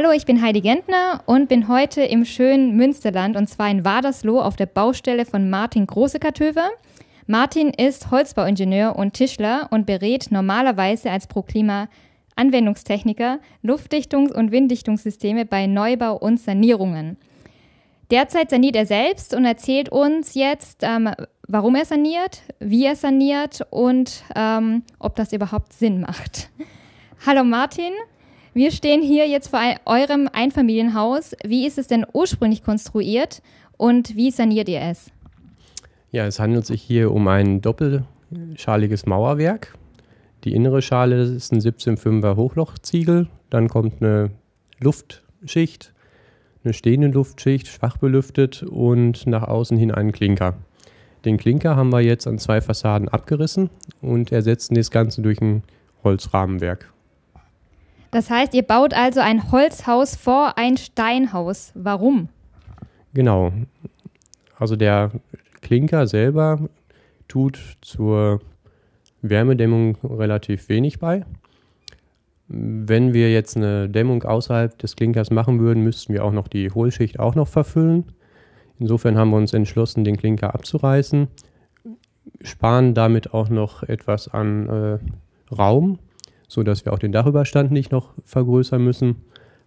Hallo, ich bin Heidi Gentner und bin heute im schönen Münsterland und zwar in Wadersloh auf der Baustelle von Martin Großekartöver. Martin ist Holzbauingenieur und Tischler und berät normalerweise als ProKlima Anwendungstechniker Luftdichtungs- und Winddichtungssysteme bei Neubau und Sanierungen. Derzeit saniert er selbst und erzählt uns jetzt, ähm, warum er saniert, wie er saniert und ähm, ob das überhaupt Sinn macht. Hallo Martin, wir stehen hier jetzt vor eurem Einfamilienhaus. Wie ist es denn ursprünglich konstruiert und wie saniert ihr es? Ja, es handelt sich hier um ein doppelschaliges Mauerwerk. Die innere Schale ist ein 17,5er Hochlochziegel. Dann kommt eine Luftschicht, eine stehende Luftschicht, schwach belüftet und nach außen hin einen Klinker. Den Klinker haben wir jetzt an zwei Fassaden abgerissen und ersetzen das Ganze durch ein Holzrahmenwerk. Das heißt, ihr baut also ein Holzhaus vor ein Steinhaus. Warum? Genau. Also der Klinker selber tut zur Wärmedämmung relativ wenig bei. Wenn wir jetzt eine Dämmung außerhalb des Klinkers machen würden, müssten wir auch noch die Hohlschicht auch noch verfüllen. Insofern haben wir uns entschlossen, den Klinker abzureißen, sparen damit auch noch etwas an äh, Raum, sodass wir auch den Dachüberstand nicht noch vergrößern müssen,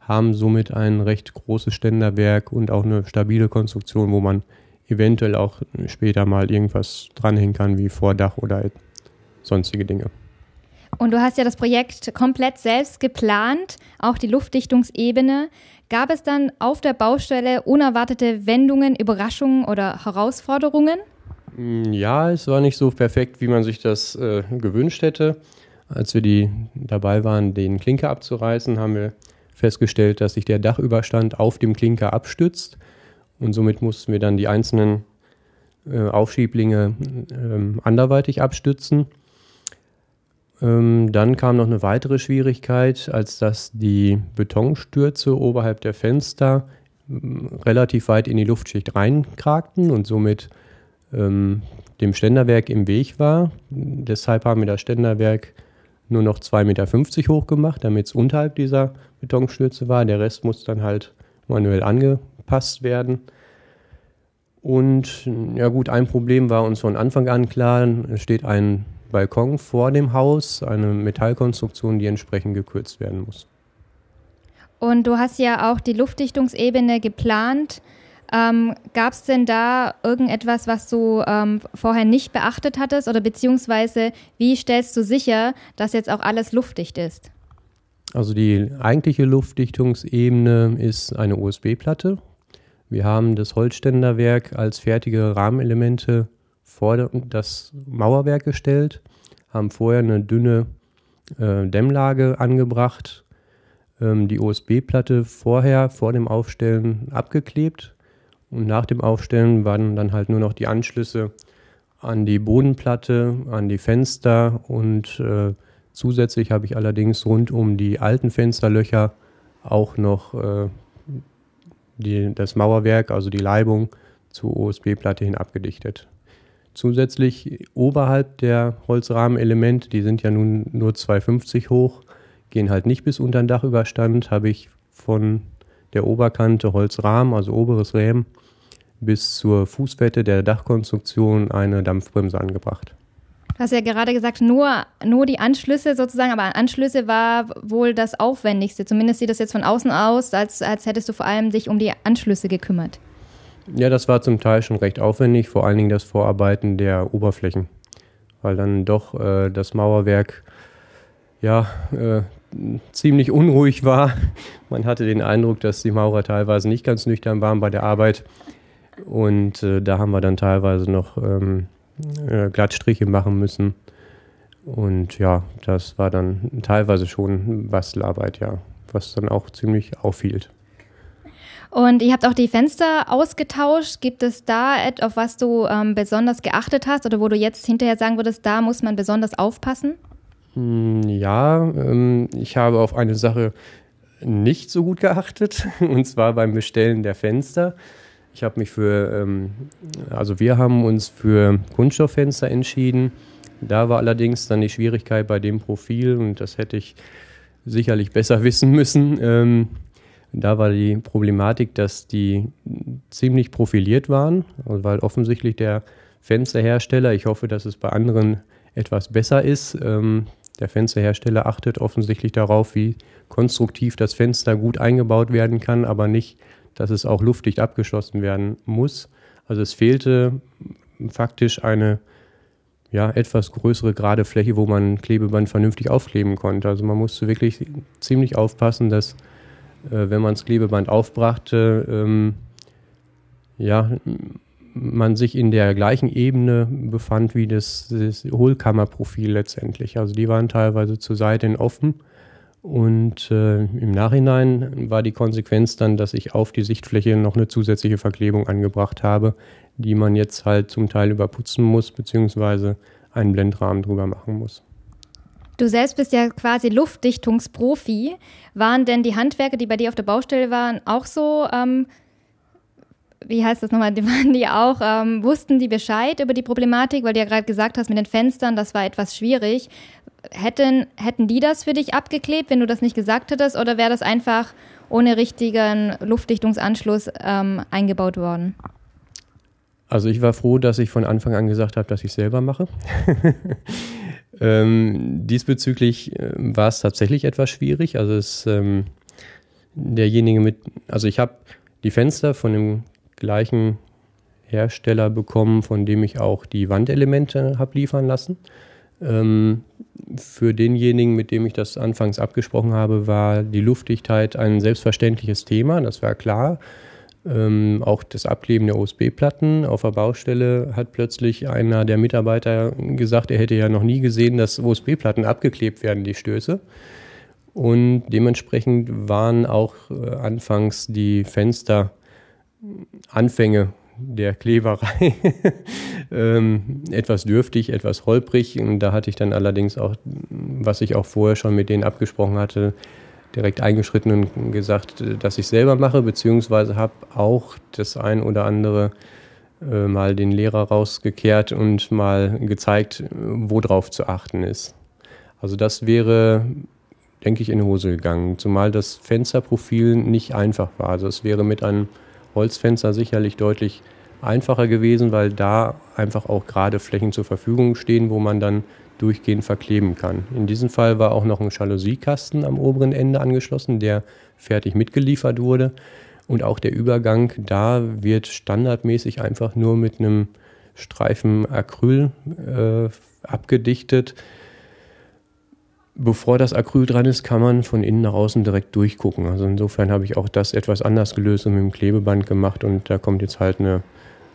haben somit ein recht großes Ständerwerk und auch eine stabile Konstruktion, wo man eventuell auch später mal irgendwas dranhängen kann, wie Vordach oder sonstige Dinge. Und du hast ja das Projekt komplett selbst geplant, auch die Luftdichtungsebene. Gab es dann auf der Baustelle unerwartete Wendungen, Überraschungen oder Herausforderungen? Mm, ja, es war nicht so perfekt, wie man sich das äh, gewünscht hätte. Als wir die dabei waren, den Klinker abzureißen, haben wir festgestellt, dass sich der Dachüberstand auf dem Klinker abstützt. Und somit mussten wir dann die einzelnen äh, Aufschieblinge äh, anderweitig abstützen. Ähm, dann kam noch eine weitere Schwierigkeit, als dass die Betonstürze oberhalb der Fenster ähm, relativ weit in die Luftschicht reinkragten und somit ähm, dem Ständerwerk im Weg war. Deshalb haben wir das Ständerwerk nur noch 2,50 Meter hoch gemacht, damit es unterhalb dieser Betonstürze war. Der Rest muss dann halt manuell angepasst werden. Und ja gut, ein Problem war uns von Anfang an klar, es steht ein Balkon vor dem Haus, eine Metallkonstruktion, die entsprechend gekürzt werden muss. Und du hast ja auch die Luftdichtungsebene geplant. Ähm, Gab es denn da irgendetwas, was du ähm, vorher nicht beachtet hattest? Oder beziehungsweise wie stellst du sicher, dass jetzt auch alles luftdicht ist? Also die eigentliche Luftdichtungsebene ist eine USB-Platte. Wir haben das Holzständerwerk als fertige Rahmenelemente vor das Mauerwerk gestellt, haben vorher eine dünne äh, Dämmlage angebracht, ähm, die USB-Platte vorher vor dem Aufstellen abgeklebt und nach dem Aufstellen waren dann halt nur noch die Anschlüsse an die Bodenplatte, an die Fenster und äh, zusätzlich habe ich allerdings rund um die alten Fensterlöcher auch noch äh, die, das Mauerwerk, also die Leibung zur USB-Platte hin abgedichtet. Zusätzlich oberhalb der Holzrahmenelemente, die sind ja nun nur 2,50 hoch, gehen halt nicht bis unter den Dachüberstand, habe ich von der Oberkante Holzrahmen, also oberes Rähm, bis zur Fußwette der Dachkonstruktion eine Dampfbremse angebracht. Du hast ja gerade gesagt, nur, nur die Anschlüsse sozusagen, aber Anschlüsse war wohl das Aufwendigste. Zumindest sieht das jetzt von außen aus, als, als hättest du vor allem dich um die Anschlüsse gekümmert. Ja, das war zum Teil schon recht aufwendig, vor allen Dingen das Vorarbeiten der Oberflächen, weil dann doch äh, das Mauerwerk ja äh, ziemlich unruhig war. Man hatte den Eindruck, dass die Maurer teilweise nicht ganz nüchtern waren bei der Arbeit und äh, da haben wir dann teilweise noch ähm, äh, Glattstriche machen müssen. Und ja, das war dann teilweise schon Bastelarbeit, ja, was dann auch ziemlich aufhielt. Und ihr habt auch die Fenster ausgetauscht. Gibt es da etwas, auf was du ähm, besonders geachtet hast oder wo du jetzt hinterher sagen würdest, da muss man besonders aufpassen? Hm, ja, ähm, ich habe auf eine Sache nicht so gut geachtet, und zwar beim Bestellen der Fenster. Ich habe mich für, ähm, also wir haben uns für Kunststofffenster entschieden. Da war allerdings dann die Schwierigkeit bei dem Profil, und das hätte ich sicherlich besser wissen müssen. Ähm, Da war die Problematik, dass die ziemlich profiliert waren, weil offensichtlich der Fensterhersteller, ich hoffe, dass es bei anderen etwas besser ist, ähm, der Fensterhersteller achtet offensichtlich darauf, wie konstruktiv das Fenster gut eingebaut werden kann, aber nicht, dass es auch luftdicht abgeschlossen werden muss. Also es fehlte faktisch eine ja, etwas größere gerade Fläche, wo man Klebeband vernünftig aufkleben konnte. Also man musste wirklich ziemlich aufpassen, dass äh, wenn man das Klebeband aufbrachte, ähm, ja, man sich in der gleichen Ebene befand wie das, das Hohlkammerprofil letztendlich. Also die waren teilweise zur Seite in offen. Und äh, im Nachhinein war die Konsequenz dann, dass ich auf die Sichtfläche noch eine zusätzliche Verklebung angebracht habe, die man jetzt halt zum Teil überputzen muss, beziehungsweise einen Blendrahmen drüber machen muss. Du selbst bist ja quasi Luftdichtungsprofi. Waren denn die Handwerker, die bei dir auf der Baustelle waren, auch so ähm, wie heißt das nochmal, die waren die auch, ähm, wussten die Bescheid über die Problematik, weil du ja gerade gesagt hast mit den Fenstern, das war etwas schwierig. Hätten, hätten die das für dich abgeklebt, wenn du das nicht gesagt hättest, oder wäre das einfach ohne richtigen Luftdichtungsanschluss ähm, eingebaut worden? Also ich war froh, dass ich von Anfang an gesagt habe, dass ich selber mache. ähm, diesbezüglich äh, war es tatsächlich etwas schwierig. Also es ähm, derjenige mit, also ich habe die Fenster von dem gleichen Hersteller bekommen, von dem ich auch die Wandelemente habe liefern lassen. Ähm, für denjenigen, mit dem ich das anfangs abgesprochen habe, war die Luftdichtheit ein selbstverständliches Thema, das war klar. Ähm, auch das Abkleben der USB-Platten auf der Baustelle hat plötzlich einer der Mitarbeiter gesagt, er hätte ja noch nie gesehen, dass USB-Platten abgeklebt werden, die Stöße. Und dementsprechend waren auch äh, anfangs die Fenster Anfänge der Kleberei ähm, etwas dürftig, etwas holprig. Und da hatte ich dann allerdings auch, was ich auch vorher schon mit denen abgesprochen hatte, direkt eingeschritten und gesagt, dass ich selber mache, beziehungsweise habe auch das ein oder andere äh, mal den Lehrer rausgekehrt und mal gezeigt, worauf zu achten ist. Also das wäre, denke ich, in die Hose gegangen, zumal das Fensterprofil nicht einfach war. Also es wäre mit einem Holzfenster sicherlich deutlich einfacher gewesen, weil da einfach auch gerade Flächen zur Verfügung stehen, wo man dann durchgehend verkleben kann. In diesem Fall war auch noch ein Jalousiekasten am oberen Ende angeschlossen, der fertig mitgeliefert wurde. Und auch der Übergang da wird standardmäßig einfach nur mit einem Streifen Acryl äh, abgedichtet bevor das Acryl dran ist, kann man von innen nach außen direkt durchgucken. Also insofern habe ich auch das etwas anders gelöst und mit dem Klebeband gemacht und da kommt jetzt halt eine,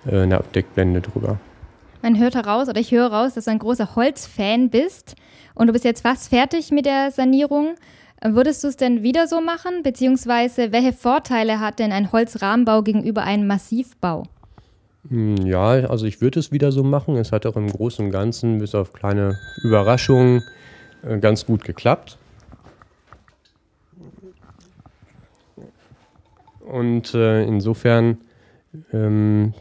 äh, eine Abdeckblende drüber. Man hört heraus oder ich höre raus, dass du ein großer Holzfan bist und du bist jetzt fast fertig mit der Sanierung. Würdest du es denn wieder so machen? Beziehungsweise welche Vorteile hat denn ein Holzrahmenbau gegenüber einem Massivbau? Hm, ja, also ich würde es wieder so machen. Es hat auch im Großen und Ganzen bis auf kleine Überraschungen ganz gut geklappt. Und äh, insofern ähm,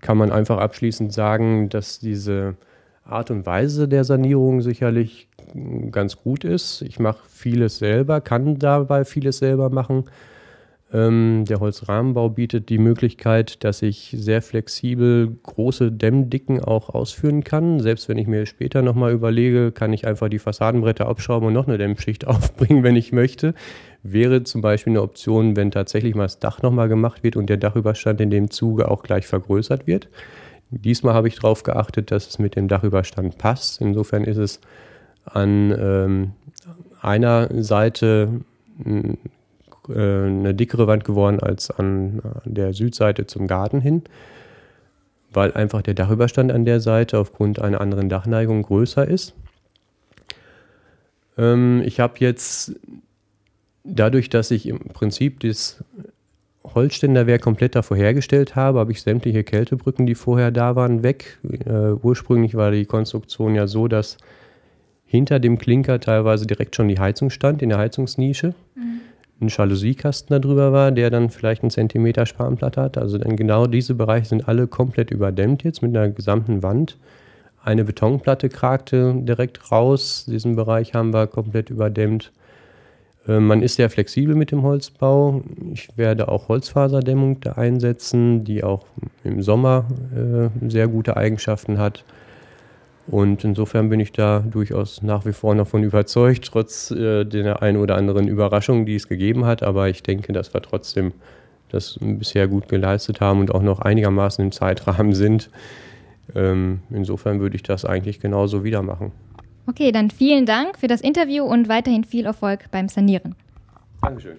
kann man einfach abschließend sagen, dass diese Art und Weise der Sanierung sicherlich ganz gut ist. Ich mache vieles selber, kann dabei vieles selber machen. Ähm, der Holzrahmenbau bietet die Möglichkeit, dass ich sehr flexibel große Dämmdicken auch ausführen kann. Selbst wenn ich mir später nochmal überlege, kann ich einfach die Fassadenbretter abschrauben und noch eine Dämmschicht aufbringen, wenn ich möchte. Wäre zum Beispiel eine Option, wenn tatsächlich mal das Dach nochmal gemacht wird und der Dachüberstand in dem Zuge auch gleich vergrößert wird. Diesmal habe ich darauf geachtet, dass es mit dem Dachüberstand passt. Insofern ist es an ähm, einer Seite äh, eine dickere Wand geworden als an der Südseite zum Garten hin, weil einfach der Dachüberstand an der Seite aufgrund einer anderen Dachneigung größer ist. Ähm, ich habe jetzt dadurch, dass ich im Prinzip das Holzständerwerk komplett davor hergestellt habe, habe ich sämtliche Kältebrücken, die vorher da waren, weg. Äh, ursprünglich war die Konstruktion ja so, dass hinter dem Klinker teilweise direkt schon die Heizung stand, in der Heizungsnische. Mhm ein Jalousiekasten darüber war, der dann vielleicht einen Zentimeter Spanplatte hat. Also dann genau diese Bereiche sind alle komplett überdämmt jetzt mit einer gesamten Wand. Eine Betonplatte kragte direkt raus. Diesen Bereich haben wir komplett überdämmt. Äh, man ist sehr flexibel mit dem Holzbau. Ich werde auch Holzfaserdämmung da einsetzen, die auch im Sommer äh, sehr gute Eigenschaften hat. Und insofern bin ich da durchaus nach wie vor noch von überzeugt, trotz äh, der einen oder anderen Überraschung, die es gegeben hat. Aber ich denke, dass wir trotzdem das bisher gut geleistet haben und auch noch einigermaßen im Zeitrahmen sind. Ähm, insofern würde ich das eigentlich genauso wieder machen. Okay, dann vielen Dank für das Interview und weiterhin viel Erfolg beim Sanieren. Dankeschön.